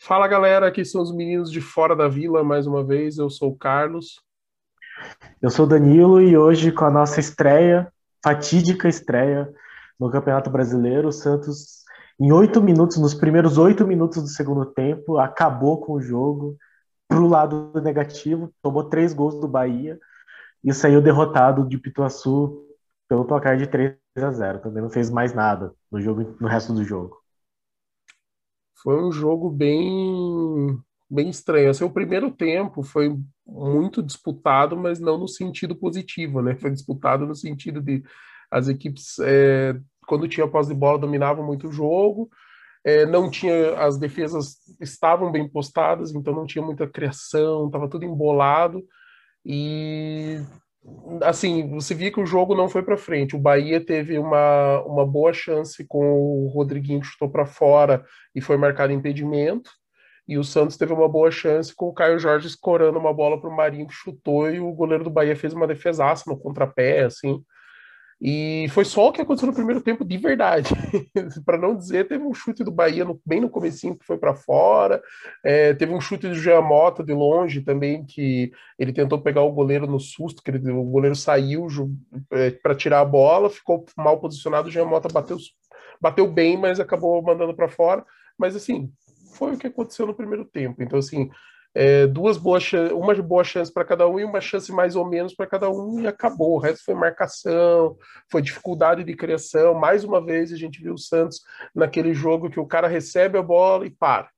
Fala galera, aqui são os meninos de Fora da Vila mais uma vez. Eu sou o Carlos. Eu sou o Danilo e hoje com a nossa estreia, fatídica estreia no Campeonato Brasileiro, o Santos, em oito minutos, nos primeiros oito minutos do segundo tempo, acabou com o jogo pro lado negativo, tomou três gols do Bahia e saiu derrotado de Pituaçu pelo placar de 3 a 0. Também não fez mais nada no jogo, no resto do jogo. Foi um jogo bem bem estranho. Assim, o primeiro tempo foi muito disputado, mas não no sentido positivo, né? Foi disputado no sentido de as equipes, é, quando tinha posse de bola, dominavam muito o jogo, é, não tinha, as defesas estavam bem postadas, então não tinha muita criação, estava tudo embolado, e assim, você via que o jogo não foi para frente. O Bahia teve uma, uma boa chance com o Rodriguinho que chutou para fora e foi marcado impedimento. E o Santos teve uma boa chance com o Caio Jorge escorando uma bola para o Marinho que chutou e o goleiro do Bahia fez uma defesaça no contrapé, assim. E foi só o que aconteceu no primeiro tempo de verdade. para não dizer, teve um chute do Bahia no, bem no comecinho que foi para fora. É, teve um chute do Jean Mota de longe também, que ele tentou pegar o goleiro no susto, que ele, o goleiro saiu é, para tirar a bola, ficou mal posicionado, o Jean Mota bateu, bateu bem, mas acabou mandando para fora. Mas assim, foi o que aconteceu no primeiro tempo. Então, assim, é, duas boas uma boa chance para cada um e uma chance mais ou menos para cada um e acabou. O resto foi marcação, foi dificuldade de criação. Mais uma vez a gente viu o Santos naquele jogo que o cara recebe a bola e para.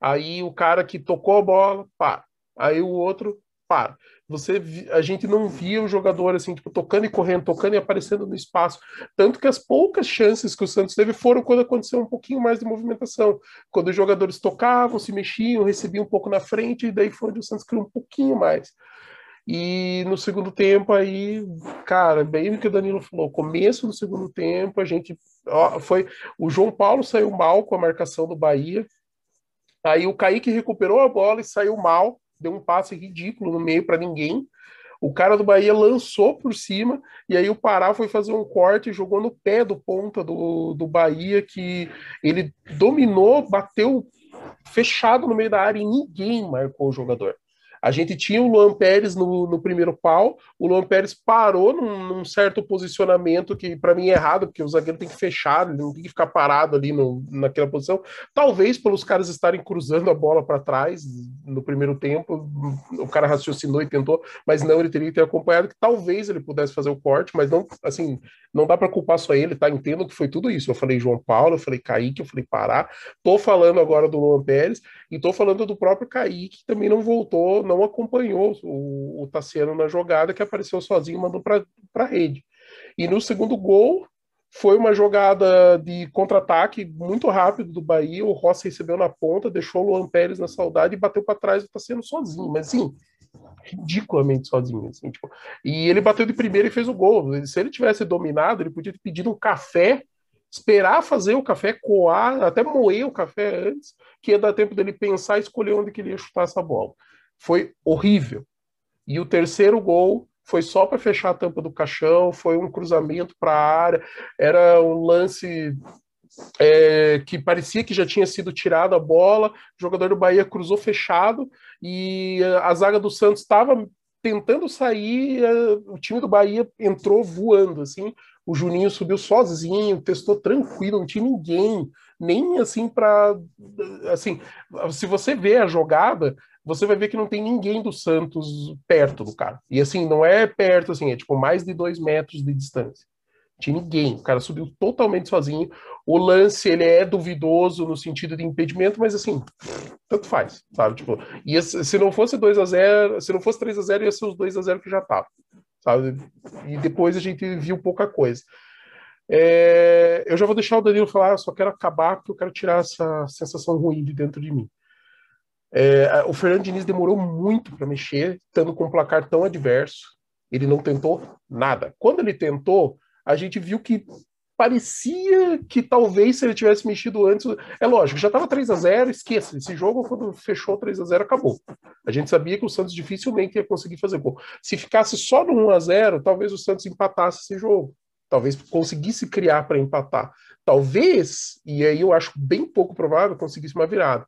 Aí o cara que tocou a bola, para. Aí o outro, para. Você, a gente não via o jogador assim, tipo, tocando e correndo, tocando e aparecendo no espaço. Tanto que as poucas chances que o Santos teve foram quando aconteceu um pouquinho mais de movimentação. Quando os jogadores tocavam, se mexiam, recebiam um pouco na frente, e daí foi onde o Santos criou um pouquinho mais. E no segundo tempo aí, cara, bem o que o Danilo falou, começo do segundo tempo, a gente ó, foi o João Paulo saiu mal com a marcação do Bahia. Aí o Kaique recuperou a bola e saiu mal deu um passe ridículo no meio para ninguém. O cara do Bahia lançou por cima, e aí o Pará foi fazer um corte e jogou no pé do ponta do, do Bahia, que ele dominou, bateu fechado no meio da área e ninguém marcou o jogador. A gente tinha o Luan Pérez no, no primeiro pau, o Luan Pérez parou num, num certo posicionamento que para mim é errado, porque o zagueiro tem que fechar, ele não tem que ficar parado ali no, naquela posição. Talvez pelos caras estarem cruzando a bola para trás no primeiro tempo, o cara raciocinou e tentou, mas não, ele teria que ter acompanhado, que talvez ele pudesse fazer o corte, mas não, assim, não dá para culpar só ele, tá? Entendo que foi tudo isso. Eu falei João Paulo, eu falei Kaique, eu falei Pará, tô falando agora do Luan Pérez e tô falando do próprio Kaique, que também não voltou, não acompanhou o, o Tassiano na jogada, que apareceu sozinho e mandou para a rede. E no segundo gol, foi uma jogada de contra-ataque muito rápido do Bahia. O Rossi recebeu na ponta, deixou o Luan Pérez na saudade e bateu para trás está sendo sozinho. Mas assim, ridiculamente sozinho. Assim, tipo, e ele bateu de primeira e fez o gol. Se ele tivesse dominado, ele podia ter pedido um café, esperar fazer o café coar, até moer o café antes, que ia dar tempo dele pensar e escolher onde que ele ia chutar essa bola foi horrível. E o terceiro gol foi só para fechar a tampa do caixão, foi um cruzamento para a área, era um lance é, que parecia que já tinha sido tirado a bola, o jogador do Bahia cruzou fechado e a zaga do Santos estava tentando sair, o time do Bahia entrou voando, assim, o Juninho subiu sozinho, testou tranquilo, não tinha ninguém, nem assim para assim, se você vê a jogada, você vai ver que não tem ninguém do Santos perto do cara. E assim, não é perto, assim, é tipo mais de dois metros de distância. Não tinha ninguém, o cara subiu totalmente sozinho. O lance, ele é duvidoso no sentido de impedimento, mas assim, tanto faz, sabe? Tipo, e se não fosse 2 a 0 se não fosse 3 a 0 ia ser os 2 a 0 que já tava, sabe? E depois a gente viu pouca coisa. É, eu já vou deixar o Danilo falar, eu só quero acabar porque eu quero tirar essa sensação ruim de dentro de mim. É, o Fernando Diniz demorou muito para mexer, estando com um placar tão adverso. Ele não tentou nada. Quando ele tentou, a gente viu que parecia que talvez se ele tivesse mexido antes. É lógico, já estava 3 a 0 esqueça. Esse jogo, quando fechou 3 a 0 acabou. A gente sabia que o Santos dificilmente ia conseguir fazer gol. Se ficasse só no 1 a 0 talvez o Santos empatasse esse jogo. talvez conseguisse criar para empatar. Talvez, e aí eu acho bem pouco provável, conseguisse uma virada.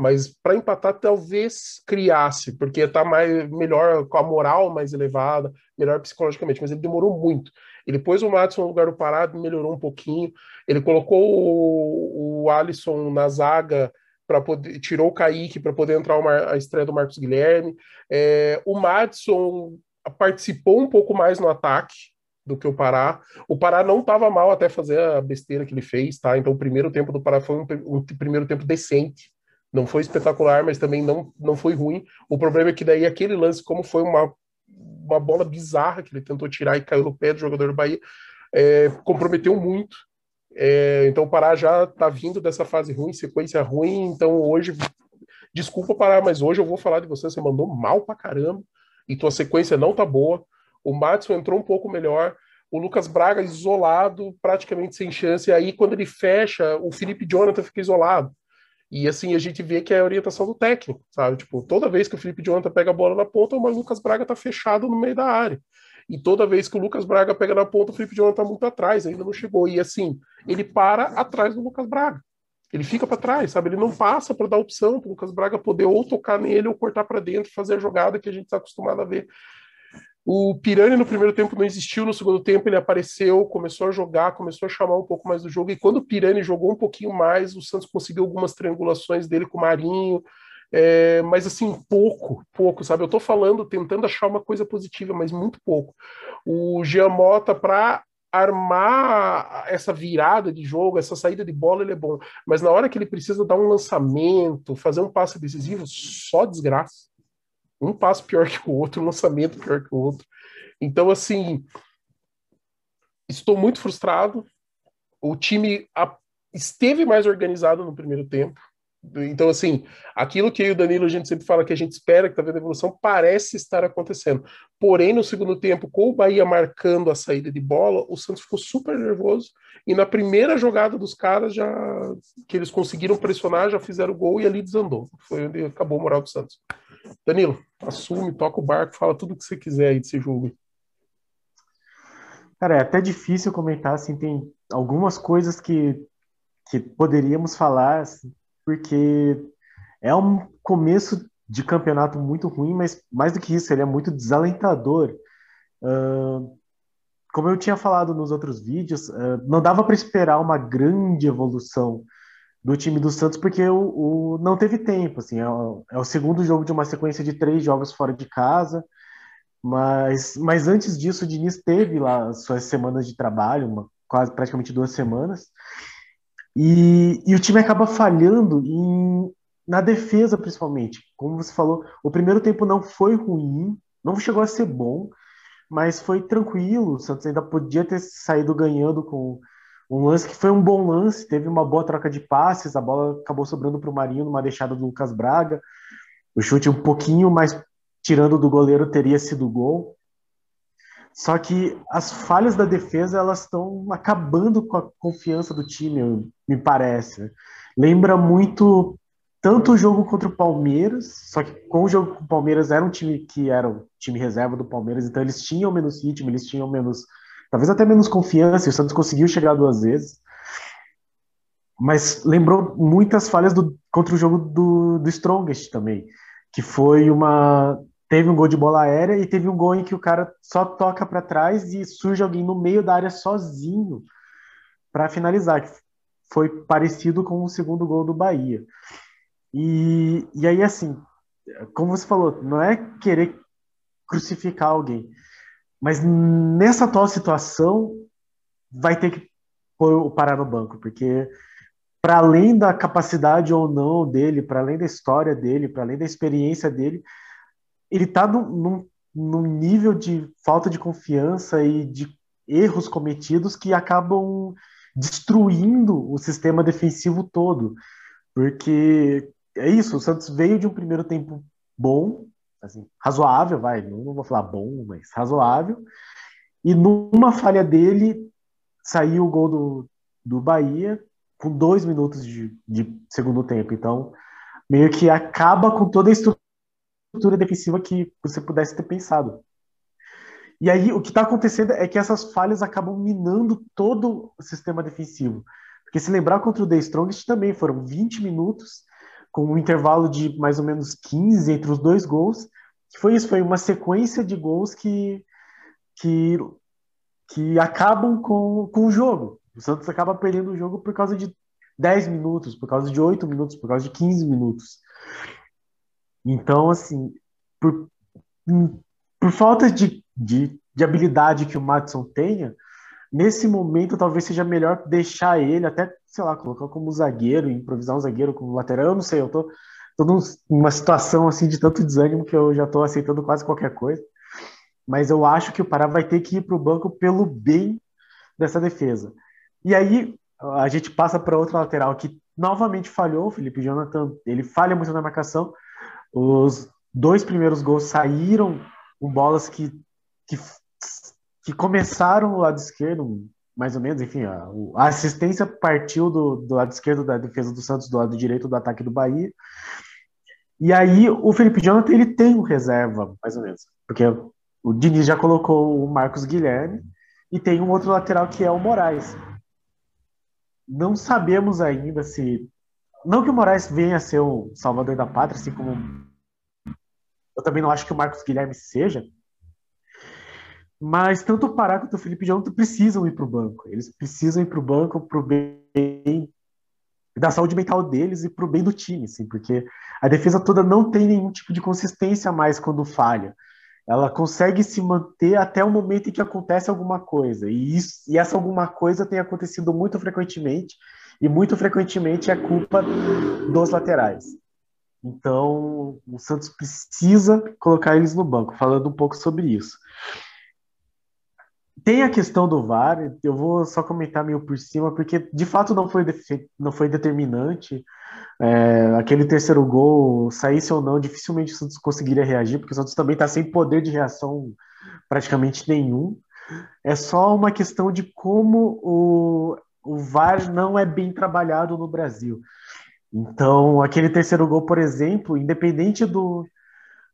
Mas para empatar, talvez criasse, porque está mais, melhor com a moral mais elevada, melhor psicologicamente. Mas ele demorou muito. Ele pôs o Madison no lugar do Parado, melhorou um pouquinho. Ele colocou o, o Alisson na zaga para poder tirou o Kaique para poder entrar uma, a estreia do Marcos Guilherme. É, o Madison participou um pouco mais no ataque do que o Pará. O Pará não estava mal até fazer a besteira que ele fez, tá? Então o primeiro tempo do Pará foi um, um primeiro tempo decente. Não foi espetacular, mas também não, não foi ruim. O problema é que daí aquele lance, como foi uma, uma bola bizarra que ele tentou tirar e caiu no pé do jogador do Bahia, é, comprometeu muito é, então o Pará já está vindo dessa fase ruim, sequência ruim. Então hoje, desculpa Pará, mas hoje eu vou falar de você. Você mandou mal pra caramba e tua sequência não tá boa. O Matson entrou um pouco melhor. O Lucas Braga isolado, praticamente sem chance. E aí, quando ele fecha, o Felipe Jonathan fica isolado. E assim, a gente vê que é a orientação do técnico, sabe? Tipo, toda vez que o Felipe Jonathan pega a bola na ponta, o Lucas Braga tá fechado no meio da área. E toda vez que o Lucas Braga pega na ponta, o Felipe Jonathan tá muito atrás, ainda não chegou. E assim, ele para atrás do Lucas Braga. Ele fica para trás, sabe? Ele não passa para dar opção para o Lucas Braga poder ou tocar nele ou cortar para dentro, fazer a jogada que a gente está acostumado a ver. O Pirani no primeiro tempo não existiu, no segundo tempo ele apareceu, começou a jogar, começou a chamar um pouco mais do jogo. E quando o Pirani jogou um pouquinho mais, o Santos conseguiu algumas triangulações dele com o Marinho, é, mas assim, pouco, pouco, sabe? Eu tô falando, tentando achar uma coisa positiva, mas muito pouco. O Giamota, para armar essa virada de jogo, essa saída de bola, ele é bom. Mas na hora que ele precisa dar um lançamento, fazer um passe decisivo, só desgraça. Um passo pior que o outro, um lançamento pior que o outro. Então, assim, estou muito frustrado. O time esteve mais organizado no primeiro tempo. Então, assim, aquilo que o Danilo a gente sempre fala que a gente espera que está vendo evolução, parece estar acontecendo. Porém, no segundo tempo, com o Bahia marcando a saída de bola, o Santos ficou super nervoso. E na primeira jogada dos caras, já que eles conseguiram pressionar, já fizeram o gol e ali desandou. Foi onde acabou o moral do Santos. Danilo, assume, toca o barco, fala tudo o que você quiser aí desse jogo. Cara, é até difícil comentar, assim, tem algumas coisas que, que poderíamos falar, assim, porque é um começo de campeonato muito ruim, mas mais do que isso, ele é muito desalentador. Uh, como eu tinha falado nos outros vídeos, uh, não dava para esperar uma grande evolução do time do Santos, porque o, o não teve tempo. Assim, é o, é, o, segundo jogo de uma sequência de três jogos fora de casa. Mas, mas antes disso, o Diniz teve lá suas semanas de trabalho, uma, quase praticamente duas semanas. E, e o time acaba falhando em, na defesa, principalmente. Como você falou, o primeiro tempo não foi ruim, não chegou a ser bom, mas foi tranquilo. O Santos ainda podia ter saído ganhando com um lance que foi um bom lance, teve uma boa troca de passes, a bola acabou sobrando para o Marinho numa deixada do Lucas Braga. O chute um pouquinho mais tirando do goleiro teria sido gol. Só que as falhas da defesa elas estão acabando com a confiança do time, me parece. Lembra muito tanto o jogo contra o Palmeiras, só que com o jogo com o Palmeiras era um time que era o time reserva do Palmeiras, então eles tinham menos ritmo, eles tinham menos, talvez até menos confiança, e o Santos conseguiu chegar duas vezes. Mas lembrou muitas falhas do, contra o jogo do, do Strongest também, que foi uma teve um gol de bola aérea e teve um gol em que o cara só toca para trás e surge alguém no meio da área sozinho para finalizar, que foi parecido com o segundo gol do Bahia. E, e aí, assim, como você falou, não é querer crucificar alguém, mas nessa atual situação vai ter que pôr o parar no banco, porque para além da capacidade ou não dele, para além da história dele, para além da experiência dele, ele está num, num, nível de falta de confiança e de erros cometidos que acabam destruindo o sistema defensivo todo. Porque é isso, o Santos veio de um primeiro tempo bom, assim, razoável, vai, não vou falar bom, mas razoável, e numa falha dele saiu o gol do, do Bahia com dois minutos de, de segundo tempo. Então, meio que acaba com toda a estrutura defensiva que você pudesse ter pensado. E aí o que está acontecendo é que essas falhas acabam minando todo o sistema defensivo. Porque se lembrar contra o The Strongest também foram 20 minutos, com um intervalo de mais ou menos 15 entre os dois gols. Que foi isso, foi uma sequência de gols que, que, que acabam com, com o jogo. O Santos acaba perdendo o jogo por causa de 10 minutos, por causa de 8 minutos, por causa de 15 minutos. Então, assim, por, por falta de, de, de habilidade que o Matson tenha, nesse momento talvez seja melhor deixar ele, até, sei lá, colocar como zagueiro, improvisar um zagueiro como lateral, eu não sei, eu tô, tô numa situação assim de tanto desânimo que eu já tô aceitando quase qualquer coisa, mas eu acho que o Pará vai ter que ir para o banco pelo bem dessa defesa. E aí a gente passa para outra lateral que novamente falhou, o Felipe Jonathan, ele falha muito na marcação, os dois primeiros gols saíram com bolas que, que, que começaram do lado esquerdo, mais ou menos, enfim, a, a, assistência partiu do, do lado esquerdo da defesa do Santos, do lado direito do ataque do Bahia. E aí o Felipe Jonathan ele tem um reserva, mais ou menos, porque o Diniz já colocou o Marcos Guilherme e tem um outro lateral que é o Moraes. Não sabemos ainda se não que o Moraes venha a ser o salvador da pátria, assim como eu também não acho que o Marcos Guilherme seja, mas tanto o Pará quanto o Felipe Jonathan precisam ir para o banco. Eles precisam ir para o banco para o bem da saúde mental deles e para o bem do time, assim, porque a defesa toda não tem nenhum tipo de consistência mais quando falha. Ela consegue se manter até o momento em que acontece alguma coisa. E, isso, e essa alguma coisa tem acontecido muito frequentemente e muito frequentemente é culpa dos laterais. Então, o Santos precisa colocar eles no banco, falando um pouco sobre isso. Tem a questão do VAR, eu vou só comentar meio por cima, porque de fato não foi, não foi determinante. É, aquele terceiro gol, saísse ou não, dificilmente o Santos conseguiria reagir, porque o Santos também está sem poder de reação praticamente nenhum. É só uma questão de como o, o VAR não é bem trabalhado no Brasil. Então, aquele terceiro gol, por exemplo, independente do,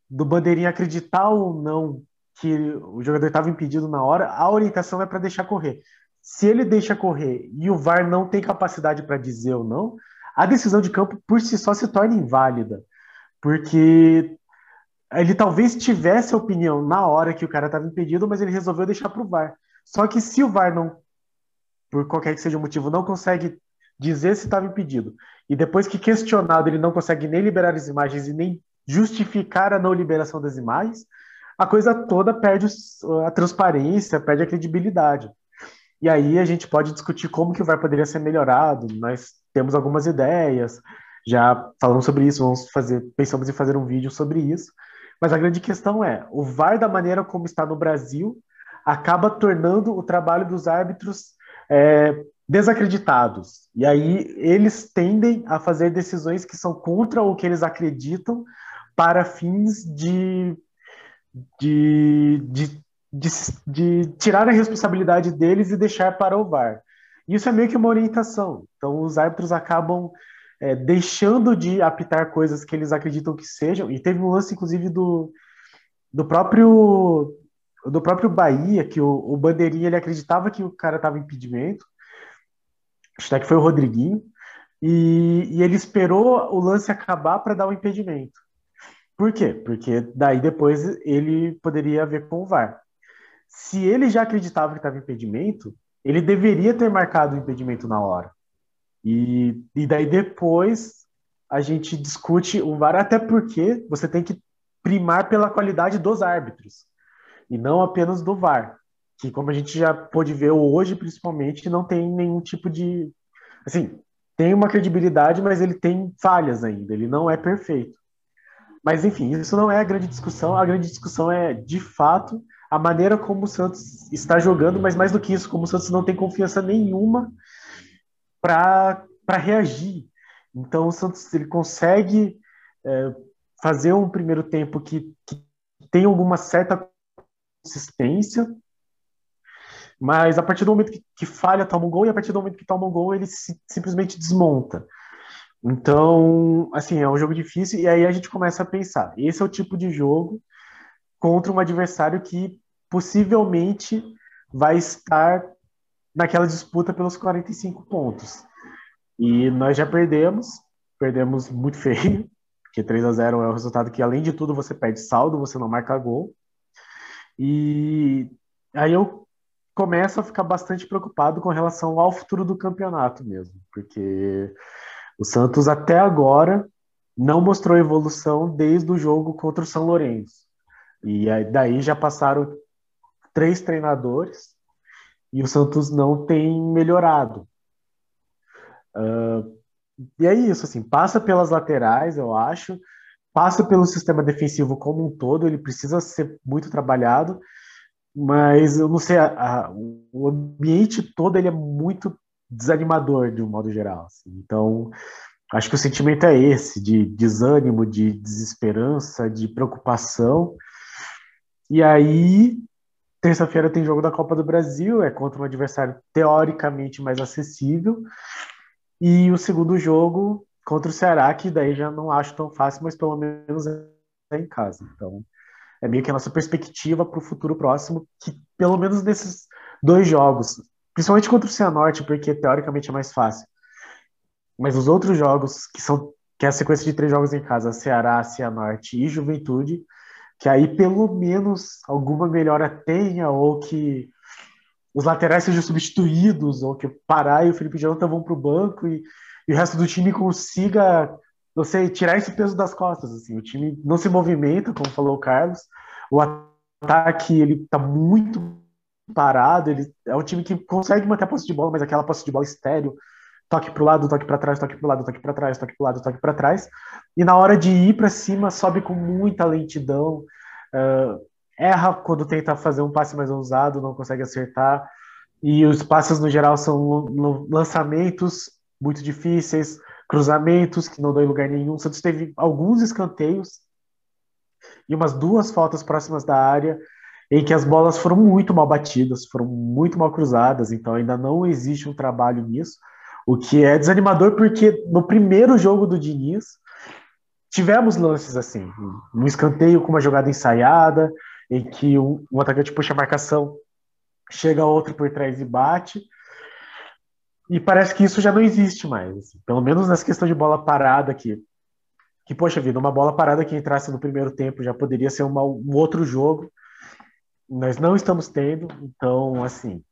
do bandeirinha acreditar ou não que o jogador estava impedido na hora, a orientação é para deixar correr. Se ele deixa correr e o VAR não tem capacidade para dizer ou não, a decisão de campo por si só se torna inválida, porque ele talvez tivesse a opinião na hora que o cara estava impedido, mas ele resolveu deixar para o VAR. Só que se o VAR não por qualquer que seja o motivo, não consegue dizer se estava impedido, e depois que questionado ele não consegue nem liberar as imagens e nem justificar a não liberação das imagens, a coisa toda perde a transparência, perde a credibilidade. E aí a gente pode discutir como que o VAR poderia ser melhorado. Nós temos algumas ideias, já falamos sobre isso, vamos fazer, pensamos em fazer um vídeo sobre isso. Mas a grande questão é, o VAR da maneira como está no Brasil acaba tornando o trabalho dos árbitros é, desacreditados. E aí eles tendem a fazer decisões que são contra o que eles acreditam para fins de, de, de, de, de tirar a responsabilidade deles e deixar para o VAR. Isso é meio que uma orientação. Então os árbitros acabam é, deixando de apitar coisas que eles acreditam que sejam. E teve um lance, inclusive, do, do próprio do próprio Bahia, que o, o Bandeirinha ele acreditava que o cara estava em impedimento, acho que foi o Rodriguinho, e, e ele esperou o lance acabar para dar o impedimento. Por quê? Porque daí depois ele poderia ver com o VAR. Se ele já acreditava que estava impedimento, ele deveria ter marcado o impedimento na hora. E, e daí depois a gente discute o VAR, até porque você tem que primar pela qualidade dos árbitros e não apenas do VAR, que como a gente já pôde ver hoje, principalmente, não tem nenhum tipo de, assim, tem uma credibilidade, mas ele tem falhas ainda, ele não é perfeito. Mas enfim, isso não é a grande discussão, a grande discussão é, de fato, a maneira como o Santos está jogando, mas mais do que isso, como o Santos não tem confiança nenhuma para reagir. Então o Santos ele consegue é, fazer um primeiro tempo que, que tem alguma certa consistência, mas a partir do momento que, que, falha, toma um gol, e a partir do momento que toma um gol, ele se, simplesmente desmonta. Então, assim, é um jogo difícil, e aí a gente começa a pensar: esse é o tipo de jogo contra um adversário que possivelmente vai estar naquela disputa pelos 45 pontos. E nós já perdemos, perdemos muito feio, porque 3 a 0 é o resultado que, além de tudo, você perde saldo, você não marca gol. E aí eu começo a ficar bastante preocupado com relação ao futuro do campeonato mesmo, porque o Santos até agora não mostrou evolução desde o jogo contra o São Lourenço. E aí, daí já passaram três treinadores e o Santos não tem melhorado. Uh, e é isso, assim, passa pelas laterais, eu acho, passa pelo sistema defensivo como um todo, ele precisa ser muito trabalhado, mas eu não sei, a, a, o ambiente todo ele é muito desanimador de um modo geral. Assim. Então, acho que o sentimento é esse, de desânimo, de desesperança, de preocupação. E aí, terça-feira tem jogo da Copa do Brasil, é contra um adversário teoricamente mais acessível. E o segundo jogo contra o Ceará, que daí já não acho tão fácil, mas pelo menos é em casa. Então, é meio que a nossa perspectiva para o futuro próximo, que pelo menos nesses dois jogos, principalmente contra o Cianorte, porque teoricamente é mais fácil. Mas os outros jogos, que são que é a sequência de três jogos em casa, Ceará, Cianorte e Juventude, que aí pelo menos alguma melhora tenha, ou que os laterais sejam substituídos, ou que o Pará e o Felipe Jonathan vão para o banco e, e, o resto do time consiga, não sei, tirar esse peso das costas. Assim. O time não se movimenta, como falou o Carlos, o ataque ele está muito parado, ele é um time que consegue manter a posse de bola, mas aquela posse de bola estéreo, toque para o lado, toque para trás, toque para o lado, toque para trás, toque para o lado, toque para trás, e na hora de ir para cima sobe com muita lentidão, uh, erra quando tenta fazer um passe mais ousado, não consegue acertar, e os passes no geral são lançamentos muito difíceis, cruzamentos que não dão em lugar nenhum. Santos teve alguns escanteios e umas duas faltas próximas da área em que as bolas foram muito mal batidas, foram muito mal cruzadas, então ainda não existe um trabalho nisso, o que é desanimador porque no primeiro jogo do Diniz tivemos lances assim, um escanteio com uma jogada ensaiada, em que um, um atacante puxa a marcação, chega outro por trás e bate, e parece que isso já não existe mais, assim. pelo menos nessa questão de bola parada aqui, que, poxa vida, uma bola parada que entrasse no primeiro tempo já poderia ser uma, um outro jogo, nós não estamos tendo, então, assim,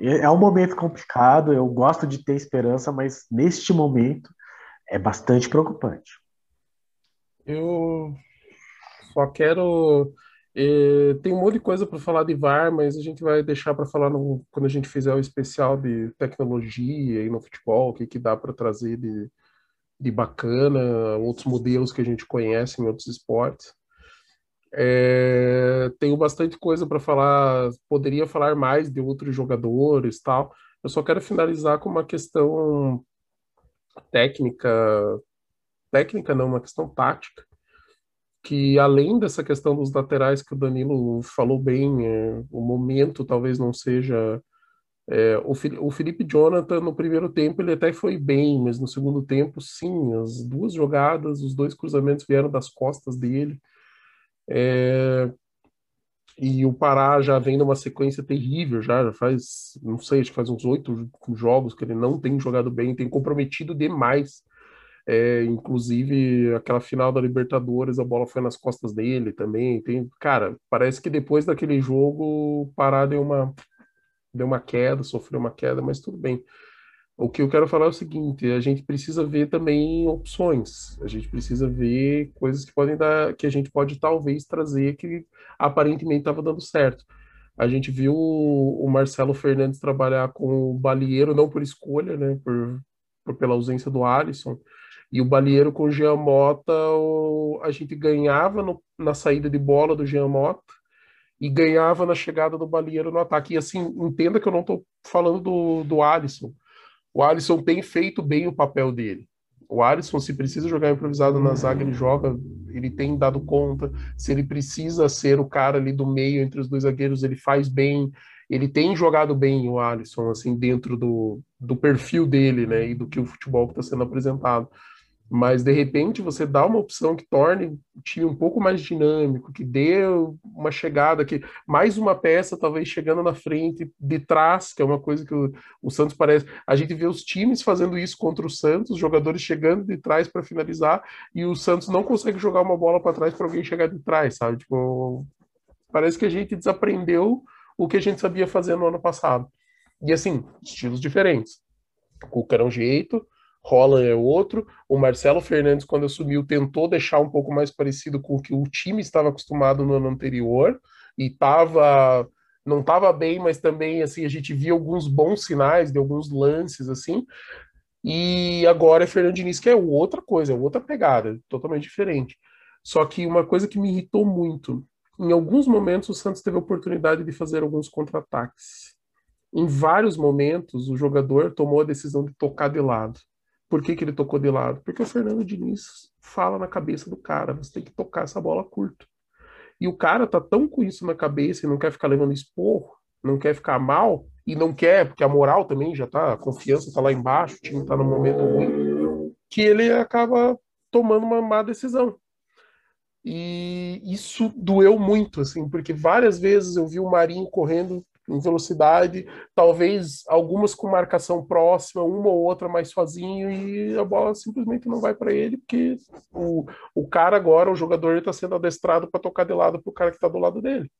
é, é um momento complicado, eu gosto de ter esperança, mas neste momento é bastante preocupante. Eu só quero. Eh, tem um monte de coisa para falar de VAR, mas a gente vai deixar para falar no, quando a gente fizer o especial de tecnologia e no futebol, o que, que dá para trazer de, de bacana, outros modelos que a gente conhece em outros esportes. É, tenho bastante coisa para falar, poderia falar mais de outros jogadores tal. Eu só quero finalizar com uma questão técnica, técnica não, uma questão tática, que além dessa questão dos laterais que o Danilo falou bem, é, o momento talvez não seja é, o, o Felipe Jonathan no primeiro tempo ele até foi bem, mas no segundo tempo sim, as duas jogadas, os dois cruzamentos vieram das costas dele. É, e o Pará já vem numa sequência terrível, já, já faz, não sei, acho que faz uns oito jogos que ele não tem jogado bem, tem comprometido demais. É, inclusive, aquela final da Libertadores, a bola foi nas costas dele também. Tem, cara, parece que depois daquele jogo, o Pará deu uma, deu uma queda, sofreu uma queda, mas tudo bem. O que eu quero falar é o seguinte: a gente precisa ver também opções, a gente precisa ver coisas que podem dar, que a gente pode talvez trazer que aparentemente estava dando certo. A gente viu o Marcelo Fernandes trabalhar com o Balieiro, não por escolha, né, por, por pela ausência do Alisson, e o Balieiro com o Jean Mota, o, a gente ganhava no, na saída de bola do Jean Mota e ganhava na chegada do Balieiro no ataque. E assim, entenda que eu não estou falando do, do Alisson o Alisson tem feito bem o papel dele. O Alisson, se precisa jogar improvisado na zaga, ele joga, ele tem dado conta. Se ele precisa ser o cara ali do meio entre os dois zagueiros, ele faz bem. Ele tem jogado bem o Alisson, assim, dentro do, do perfil dele, né, e do que o futebol está sendo apresentado. Mas de repente você dá uma opção que torne o time um pouco mais dinâmico, que dê uma chegada, que mais uma peça talvez chegando na frente, de trás, que é uma coisa que o, o Santos parece. A gente vê os times fazendo isso contra o Santos, jogadores chegando de trás para finalizar, e o Santos não consegue jogar uma bola para trás para alguém chegar de trás, sabe? Tipo, parece que a gente desaprendeu o que a gente sabia fazer no ano passado. E assim, estilos diferentes. O Cuca era um jeito, Holland é outro. O Marcelo Fernandes, quando assumiu, tentou deixar um pouco mais parecido com o que o time estava acostumado no ano anterior e estava não estava bem, mas também assim a gente via alguns bons sinais de alguns lances assim. E agora é Fernando Diniz que é outra coisa, é outra pegada, totalmente diferente. Só que uma coisa que me irritou muito, em alguns momentos o Santos teve a oportunidade de fazer alguns contra-ataques. Em vários momentos o jogador tomou a decisão de tocar de lado. Por que, que ele tocou de lado? Porque o Fernando Diniz fala na cabeça do cara, você tem que tocar essa bola curta. E o cara tá tão com isso na cabeça e não quer ficar levando esporro, não quer ficar mal, e não quer, porque a moral também já tá, a confiança tá lá embaixo, o time tá no momento ruim, que ele acaba tomando uma má decisão. E isso doeu muito, assim, porque várias vezes eu vi o Marinho correndo em velocidade, talvez algumas com marcação próxima, uma ou outra mais sozinho, e a bola simplesmente não vai para ele, porque o, o cara agora, o jogador, está sendo adestrado para tocar de lado para o cara que está do lado dele.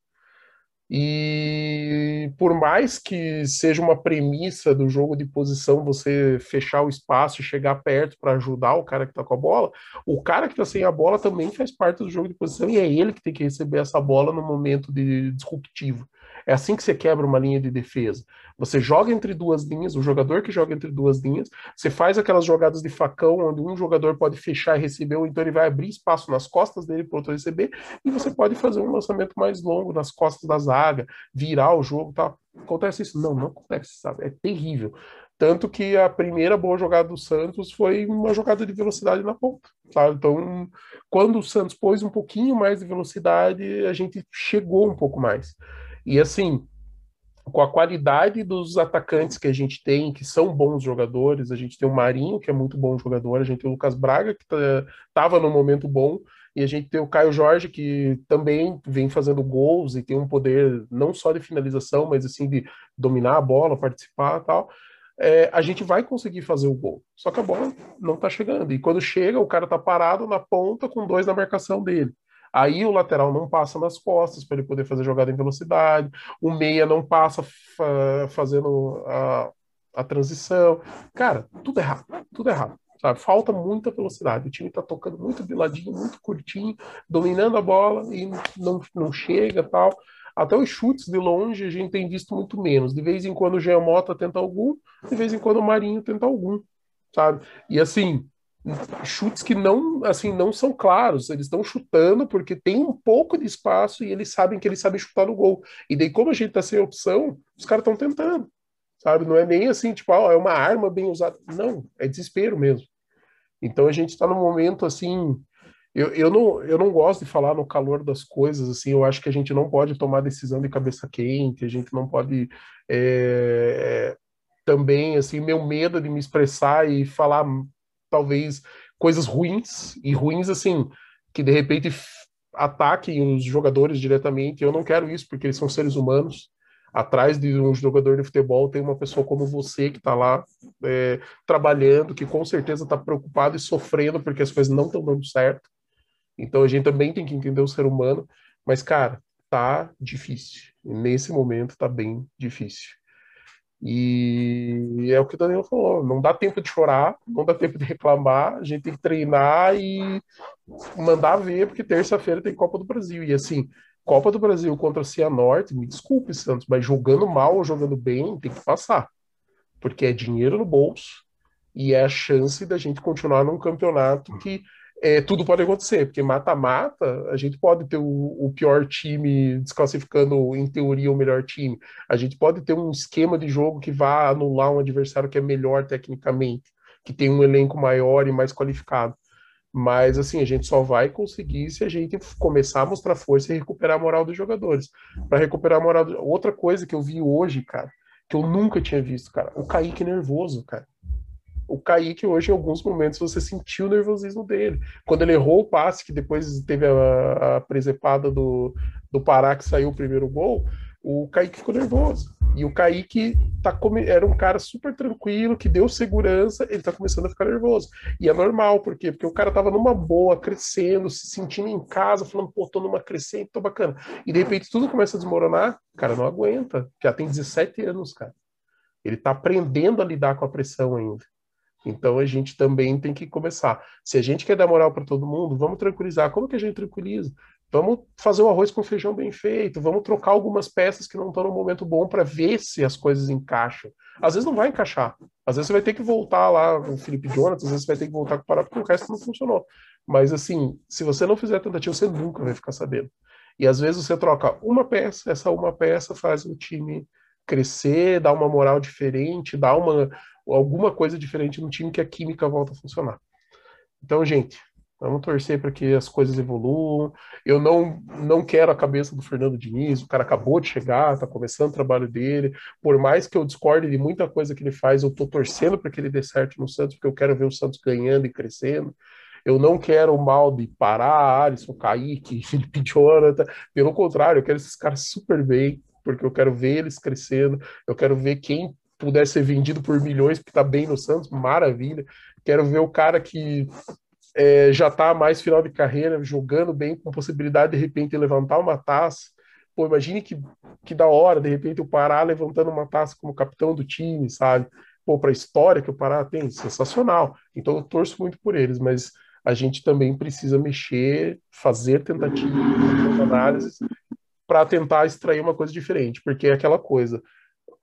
E por mais que seja uma premissa do jogo de posição você fechar o espaço e chegar perto para ajudar o cara que está com a bola, o cara que está sem a bola também faz parte do jogo de posição e é ele que tem que receber essa bola no momento de disruptivo. É assim que você quebra uma linha de defesa. Você joga entre duas linhas, o jogador que joga entre duas linhas, você faz aquelas jogadas de facão onde um jogador pode fechar e receber, ou então ele vai abrir espaço nas costas dele para outro receber, e você pode fazer um lançamento mais longo nas costas da zaga, virar o jogo, tal. Acontece isso? Não, não acontece, sabe? É terrível. Tanto que a primeira boa jogada do Santos foi uma jogada de velocidade na ponta. Sabe? Então, quando o Santos pôs um pouquinho mais de velocidade, a gente chegou um pouco mais. E assim, com a qualidade dos atacantes que a gente tem, que são bons jogadores, a gente tem o Marinho, que é muito bom jogador, a gente tem o Lucas Braga, que estava tá, no momento bom, e a gente tem o Caio Jorge, que também vem fazendo gols e tem um poder não só de finalização, mas assim de dominar a bola, participar e tal. É, a gente vai conseguir fazer o gol. Só que a bola não está chegando. E quando chega, o cara está parado na ponta com dois na marcação dele. Aí o lateral não passa nas costas para ele poder fazer jogada em velocidade, o meia não passa fa fazendo a, a transição. Cara, tudo errado, tudo errado. Sabe? Falta muita velocidade. O time está tocando muito de ladinho, muito curtinho, dominando a bola e não, não chega tal. Até os chutes de longe a gente tem visto muito menos. De vez em quando o Jean Mota tenta algum, de vez em quando o Marinho tenta algum, sabe? E assim, chutes que não assim não são claros, eles estão chutando porque tem um pouco de espaço e eles sabem que eles sabem chutar no gol. E daí como a gente tá sem opção, os caras estão tentando. Sabe, não é nem assim, tipo, ah, é uma arma bem usada. Não, é desespero mesmo. Então a gente está num momento assim, eu, eu, não, eu não gosto de falar no calor das coisas, assim, eu acho que a gente não pode tomar decisão de cabeça quente, a gente não pode é, também, assim, meu medo de me expressar e falar talvez coisas ruins, e ruins assim, que de repente ataquem os jogadores diretamente. Eu não quero isso, porque eles são seres humanos. Atrás de um jogador de futebol tem uma pessoa como você que está lá é, trabalhando, que com certeza está preocupado e sofrendo porque as coisas não estão dando certo. Então a gente também tem que entender o ser humano. Mas, cara, tá difícil. nesse momento tá bem difícil. E é o que o Danilo falou: não dá tempo de chorar, não dá tempo de reclamar, a gente tem que treinar e mandar ver, porque terça-feira tem Copa do Brasil. E assim, Copa do Brasil contra a Cianorte, me desculpe, Santos, mas jogando mal ou jogando bem, tem que passar. Porque é dinheiro no bolso e é a chance da gente continuar num campeonato que é, tudo pode acontecer, porque mata-mata, a gente pode ter o, o, pior time desclassificando, em teoria, o melhor time. A gente pode ter um esquema de jogo que vá anular um adversário que é melhor tecnicamente, que tem um elenco maior e mais qualificado. Mas, assim, a gente só vai conseguir se a gente começar a mostrar força e recuperar a moral dos jogadores. Para recuperar a moral. Do... Outra coisa que eu vi hoje, cara, que eu nunca tinha visto, cara, o Kaique nervoso, cara. O Kaique hoje, em alguns momentos, você sentiu o nervosismo dele. Quando ele errou o passe, que depois teve a, a presepada do, do Pará, que saiu o primeiro gol, o Kaique ficou nervoso. E o Kaique tá come... era um cara super tranquilo, que deu segurança, ele tá começando a ficar nervoso. E é normal, por quê? Porque o cara tava numa boa, crescendo, se sentindo em casa, falando, pô, tô numa crescente, tô bacana. E de repente tudo começa a desmoronar, o cara não aguenta. Já tem 17 anos, cara. Ele tá aprendendo a lidar com a pressão ainda. Então a gente também tem que começar. Se a gente quer dar moral para todo mundo, vamos tranquilizar. Como que a gente tranquiliza? Vamos fazer o arroz com feijão bem feito, vamos trocar algumas peças que não estão no momento bom para ver se as coisas encaixam. Às vezes não vai encaixar. Às vezes você vai ter que voltar lá com o Felipe Jonathan, às vezes você vai ter que voltar com o Pará porque o resto não funcionou. Mas assim, se você não fizer tentativa, você nunca vai ficar sabendo. E às vezes você troca uma peça, essa uma peça faz o time crescer, dá uma moral diferente, dá uma alguma coisa diferente no time que a química volta a funcionar. Então, gente, Vamos torcer para que as coisas evoluam. Eu não, não quero a cabeça do Fernando Diniz, o cara acabou de chegar, está começando o trabalho dele. Por mais que eu discorde de muita coisa que ele faz, eu estou torcendo para que ele dê certo no Santos, porque eu quero ver o Santos ganhando e crescendo. Eu não quero o mal de Pará, Alisson, Kaique, Felipe Jonathan. Pelo contrário, eu quero esses caras super bem, porque eu quero ver eles crescendo. Eu quero ver quem puder ser vendido por milhões, porque está bem no Santos, maravilha. Quero ver o cara que é, já está mais final de carreira, jogando bem, com possibilidade de, repente levantar uma taça. Pô, imagine que, que da hora, de repente, o Pará levantando uma taça como capitão do time, sabe? Pô, para a história que o Pará tem, sensacional. Então eu torço muito por eles, mas a gente também precisa mexer, fazer tentativas, análises, para tentar extrair uma coisa diferente, porque é aquela coisa.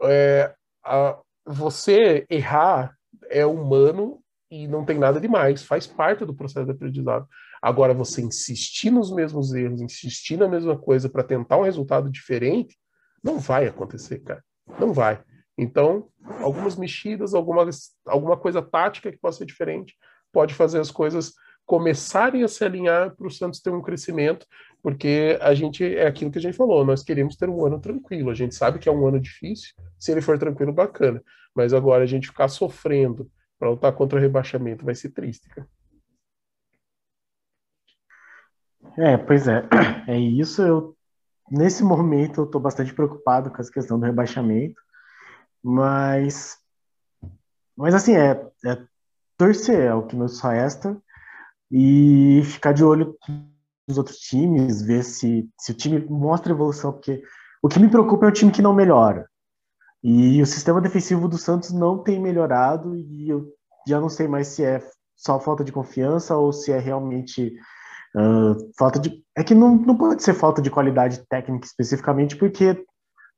É, a, você errar é humano e não tem nada demais, faz parte do processo de aprendizado. Agora, você insistir nos mesmos erros, insistir na mesma coisa para tentar um resultado diferente, não vai acontecer, cara. Não vai. Então, algumas mexidas, alguma, alguma coisa tática que possa ser diferente, pode fazer as coisas começarem a se alinhar para o Santos ter um crescimento, porque a gente é aquilo que a gente falou, nós queremos ter um ano tranquilo. A gente sabe que é um ano difícil, se ele for tranquilo, bacana. Mas agora a gente ficar sofrendo para lutar contra o rebaixamento vai ser triste, cara. É, pois é. É isso. Eu, nesse momento, eu estou bastante preocupado com essa questão do rebaixamento, mas, mas assim, é, é torcer, é o que nos resta, e ficar de olho nos outros times, ver se, se o time mostra evolução, porque o que me preocupa é o time que não melhora. E o sistema defensivo do Santos não tem melhorado e eu já não sei mais se é só falta de confiança ou se é realmente uh, falta de. É que não, não pode ser falta de qualidade técnica especificamente, porque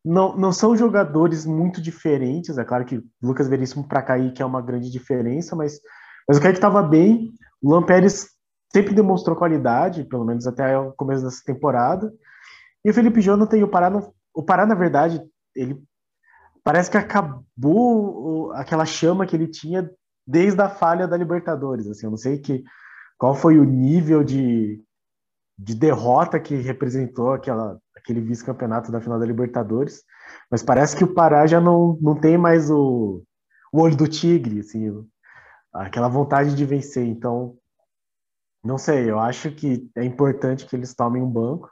não, não são jogadores muito diferentes. É claro que Lucas Veríssimo para cair que é uma grande diferença, mas, mas o Kaique estava bem. O Lampérez sempre demonstrou qualidade, pelo menos até o começo dessa temporada. E o Felipe Jonathan e o Pará, o Pará, na verdade, ele parece que acabou aquela chama que ele tinha desde a falha da Libertadores. Assim, eu não sei que, qual foi o nível de, de derrota que representou aquela, aquele vice-campeonato da final da Libertadores, mas parece que o Pará já não, não tem mais o, o olho do tigre, assim, aquela vontade de vencer. Então, não sei, eu acho que é importante que eles tomem um banco.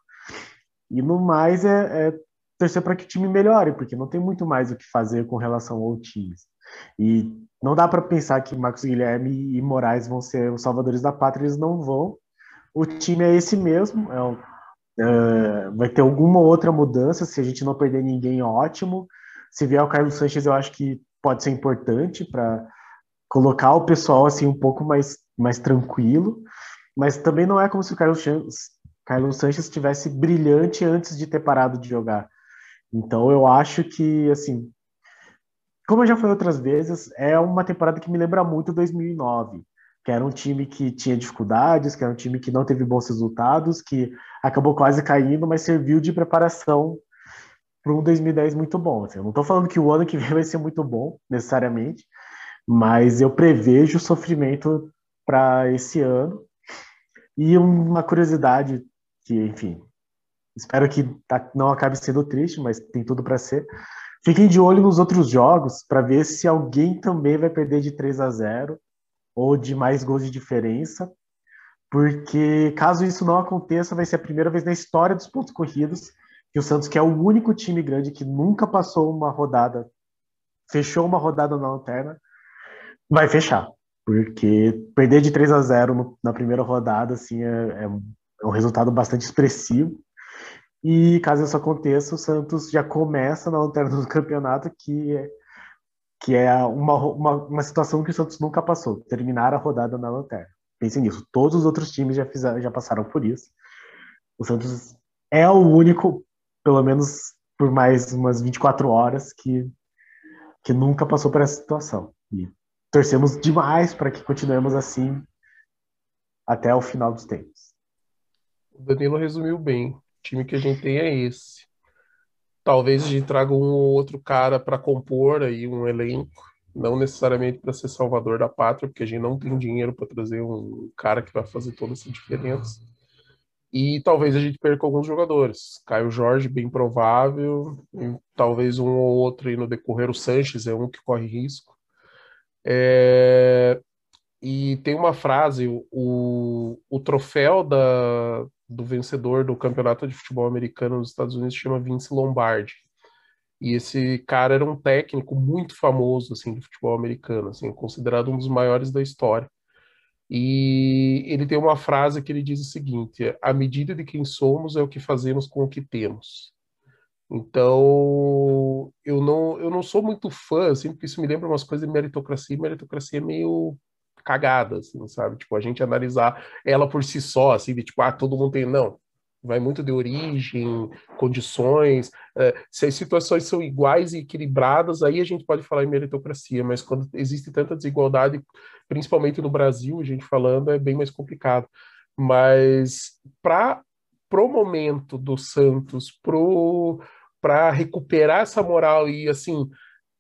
E no mais é, é torcer para que o time melhore, porque não tem muito mais o que fazer com relação ao time. E não dá para pensar que Marcos Guilherme e Moraes vão ser os salvadores da pátria, eles não vão. O time é esse mesmo, é, é, vai ter alguma outra mudança, se a gente não perder ninguém, ótimo. Se vier o Carlos Sanches, eu acho que pode ser importante para colocar o pessoal assim um pouco mais, mais tranquilo, mas também não é como se o Carlos, Carlos Sanches estivesse brilhante antes de ter parado de jogar. Então eu acho que assim como eu já falei outras vezes, é uma temporada que me lembra muito 2009, que era um time que tinha dificuldades, que era um time que não teve bons resultados, que acabou quase caindo, mas serviu de preparação para um 2010 muito bom. Assim, eu não estou falando que o ano que vem vai ser muito bom, necessariamente, mas eu prevejo sofrimento para esse ano. E uma curiosidade que, enfim, espero que tá, não acabe sendo triste, mas tem tudo para ser Fiquem de olho nos outros jogos para ver se alguém também vai perder de 3 a 0 ou de mais gols de diferença, porque caso isso não aconteça, vai ser a primeira vez na história dos pontos corridos que o Santos, que é o único time grande que nunca passou uma rodada, fechou uma rodada na lanterna, vai fechar. Porque perder de 3 a 0 no, na primeira rodada assim, é, é, é um resultado bastante expressivo. E caso isso aconteça, o Santos já começa na lanterna do campeonato, que é, que é uma, uma, uma situação que o Santos nunca passou, terminar a rodada na lanterna. Pensem nisso, todos os outros times já, fizeram, já passaram por isso. O Santos é o único, pelo menos por mais umas 24 horas, que, que nunca passou por essa situação. E torcemos demais para que continuemos assim até o final dos tempos. O Danilo resumiu bem. Time que a gente tem é esse. Talvez a gente traga um ou outro cara para compor aí um elenco, não necessariamente para ser salvador da pátria, porque a gente não tem dinheiro para trazer um cara que vai fazer toda essa diferença. E talvez a gente perca alguns jogadores. Caio Jorge, bem provável, talvez um ou outro aí no decorrer. O Sanches é um que corre risco. É... E tem uma frase: o, o troféu da, do vencedor do campeonato de futebol americano nos Estados Unidos chama Vince Lombardi. E esse cara era um técnico muito famoso assim do futebol americano, assim, considerado um dos maiores da história. E ele tem uma frase que ele diz o seguinte: a medida de quem somos é o que fazemos com o que temos. Então, eu não, eu não sou muito fã, assim, porque isso me lembra umas coisas de meritocracia, e meritocracia é meio cagada, assim, sabe? Tipo, a gente analisar ela por si só, assim, de tipo, ah, todo mundo tem. Não. Vai muito de origem, condições. É, se as situações são iguais e equilibradas, aí a gente pode falar em meritocracia, mas quando existe tanta desigualdade, principalmente no Brasil, a gente falando, é bem mais complicado. Mas para pro momento do Santos, pro para recuperar essa moral e assim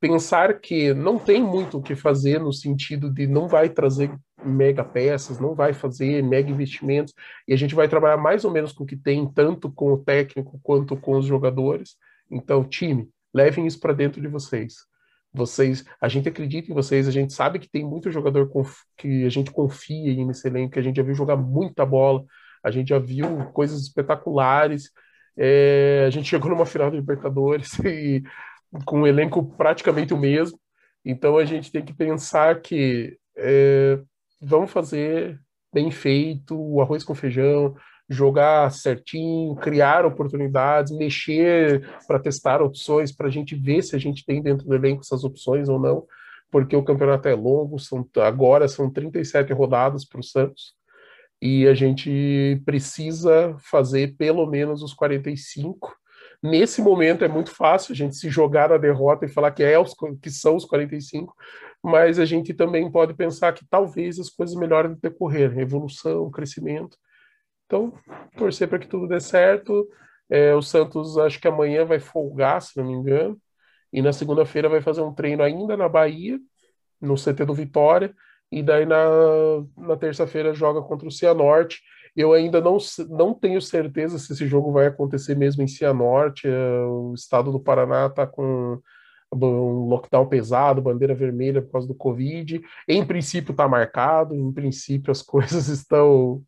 pensar que não tem muito o que fazer no sentido de não vai trazer mega peças, não vai fazer mega investimentos, e a gente vai trabalhar mais ou menos com o que tem, tanto com o técnico quanto com os jogadores. Então, time, levem isso para dentro de vocês. Vocês, a gente acredita em vocês, a gente sabe que tem muito jogador que a gente confia em nesse elenco, que a gente já viu jogar muita bola, a gente já viu coisas espetaculares. É, a gente chegou numa final da Libertadores e com o elenco praticamente o mesmo. Então a gente tem que pensar que é, vamos fazer bem feito, o arroz com feijão, jogar certinho, criar oportunidades, mexer para testar opções, para a gente ver se a gente tem dentro do elenco essas opções ou não, porque o campeonato é longo, são, agora são 37 rodadas para o Santos, e a gente precisa fazer pelo menos os 45 Nesse momento é muito fácil a gente se jogar na derrota e falar que, é os, que são os 45, mas a gente também pode pensar que talvez as coisas melhorem no decorrer, evolução, crescimento. Então, torcer para que tudo dê certo. É, o Santos acho que amanhã vai folgar, se não me engano, e na segunda-feira vai fazer um treino ainda na Bahia, no CT do Vitória, e daí na, na terça-feira joga contra o Cianorte. Eu ainda não, não tenho certeza se esse jogo vai acontecer mesmo em Cianorte. É, o estado do Paraná está com um lockdown pesado, bandeira vermelha por causa do Covid. Em princípio está marcado, em princípio as coisas estão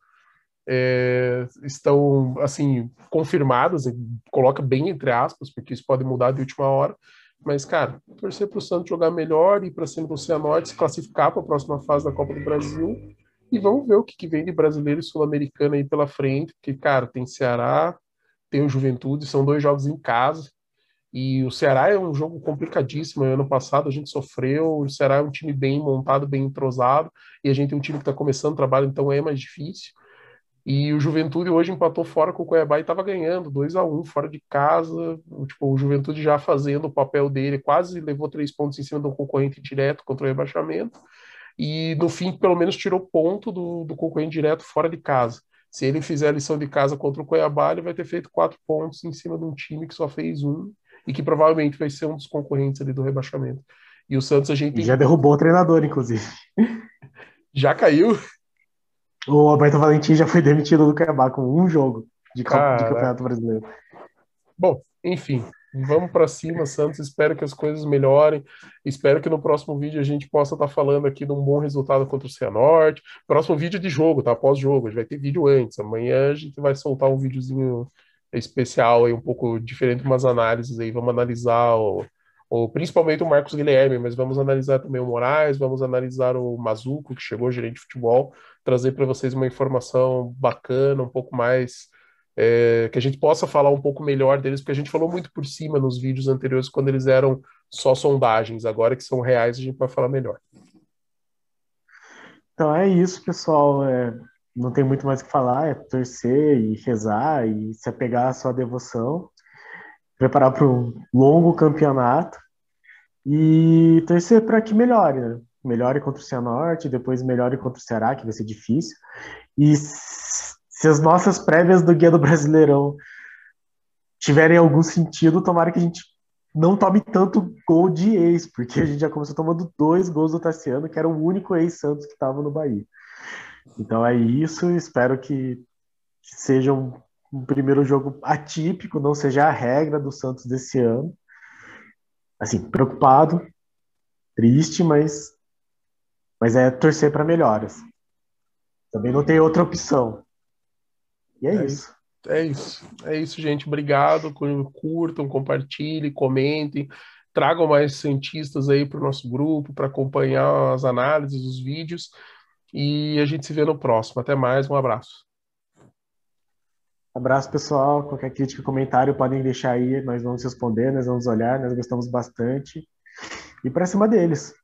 é, estão assim confirmadas, coloca bem entre aspas, porque isso pode mudar de última hora. Mas, cara, torcer para o Santos jogar melhor e para cima do Cianorte se classificar para a próxima fase da Copa do Brasil e vamos ver o que, que vem de brasileiro e sul-americano aí pela frente, porque, cara, tem Ceará, tem o Juventude, são dois jogos em casa. E o Ceará é um jogo complicadíssimo. Ano passado a gente sofreu. O Ceará é um time bem montado, bem entrosado. E a gente tem um time que está começando o trabalho, então é mais difícil. E o Juventude hoje empatou fora com o Cuiabá e estava ganhando 2 a 1 fora de casa. Tipo, o Juventude já fazendo o papel dele, quase levou três pontos em cima do concorrente direto contra o rebaixamento e no fim, pelo menos, tirou ponto do, do concorrente direto fora de casa. Se ele fizer a lição de casa contra o Cuiabá, ele vai ter feito quatro pontos em cima de um time que só fez um e que provavelmente vai ser um dos concorrentes ali do rebaixamento. E o Santos a gente. Já derrubou o treinador, inclusive. Já caiu? O Alberto Valentim já foi demitido do Cuiabá com um jogo de, de Campeonato Brasileiro. Bom, enfim. Vamos para cima, Santos. Espero que as coisas melhorem. Espero que no próximo vídeo a gente possa estar tá falando aqui de um bom resultado contra o Cianorte. Próximo vídeo de jogo, tá? Pós-jogo. A gente vai ter vídeo antes. Amanhã a gente vai soltar um videozinho especial aí, um pouco diferente, umas análises aí. Vamos analisar o, o, principalmente o Marcos Guilherme, mas vamos analisar também o Moraes, vamos analisar o Mazuco, que chegou gerente de futebol, trazer para vocês uma informação bacana, um pouco mais é, que a gente possa falar um pouco melhor deles, porque a gente falou muito por cima nos vídeos anteriores quando eles eram só sondagens, agora que são reais a gente vai falar melhor. Então é isso, pessoal. É, não tem muito mais o que falar, é torcer e rezar e se apegar à sua devoção, preparar para um longo campeonato e torcer para que melhore, né? Melhore contra o Cianorte, depois melhore contra o Ceará, que vai ser difícil. E se as nossas prévias do Guia do Brasileirão tiverem algum sentido, tomara que a gente não tome tanto gol de ex, porque a gente já começou tomando dois gols do Tassiano, que era o único ex-Santos que estava no Bahia. Então é isso, espero que, seja um, um, primeiro jogo atípico, não seja a regra do Santos desse ano. Assim, preocupado, triste, mas, mas é torcer para melhoras. Também não tem outra opção. E é, é isso. isso. É isso. É isso, gente. Obrigado. Curtam, compartilhem, comentem. Tragam mais cientistas aí para o nosso grupo para acompanhar as análises, os vídeos. E a gente se vê no próximo. Até mais. Um abraço. Abraço, pessoal. Qualquer crítica, comentário podem deixar aí. Nós vamos responder, nós vamos olhar. Nós gostamos bastante. E para cima deles.